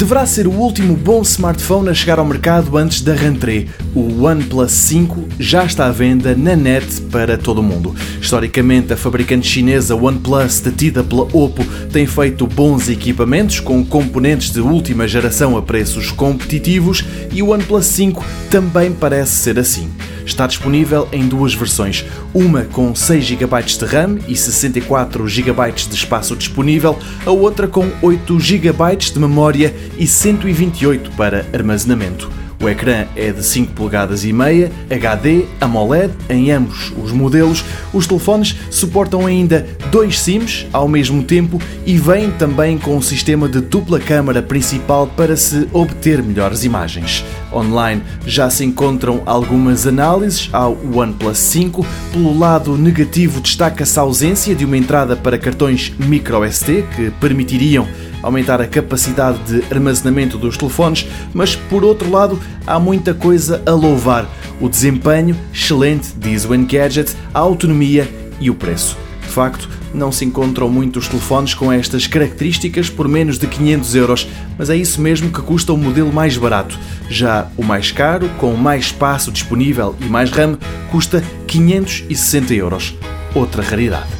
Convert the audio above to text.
deverá ser o último bom smartphone a chegar ao mercado antes da rentrée. O OnePlus 5 já está à venda na net para todo o mundo. Historicamente, a fabricante chinesa OnePlus, detida pela Oppo, tem feito bons equipamentos com componentes de última geração a preços competitivos e o OnePlus 5 também parece ser assim está disponível em duas versões, uma com 6 GB de RAM e 64 GB de espaço disponível, a outra com 8 GB de memória e 128 para armazenamento. O ecrã é de 5 polegadas e meia, HD, AMOLED em ambos os modelos. Os telefones suportam ainda dois SIMs ao mesmo tempo e vêm também com um sistema de dupla câmara principal para se obter melhores imagens. Online já se encontram algumas análises ao OnePlus 5. Pelo lado negativo destaca-se a ausência de uma entrada para cartões microSD que permitiriam aumentar a capacidade de armazenamento dos telefones, mas por outro lado há muita coisa a louvar. O desempenho, excelente, diz o Engadget, a autonomia e o preço. De facto, não se encontram muitos telefones com estas características por menos de 500 euros, mas é isso mesmo que custa o modelo mais barato. Já o mais caro, com mais espaço disponível e mais RAM, custa 560 euros. Outra raridade.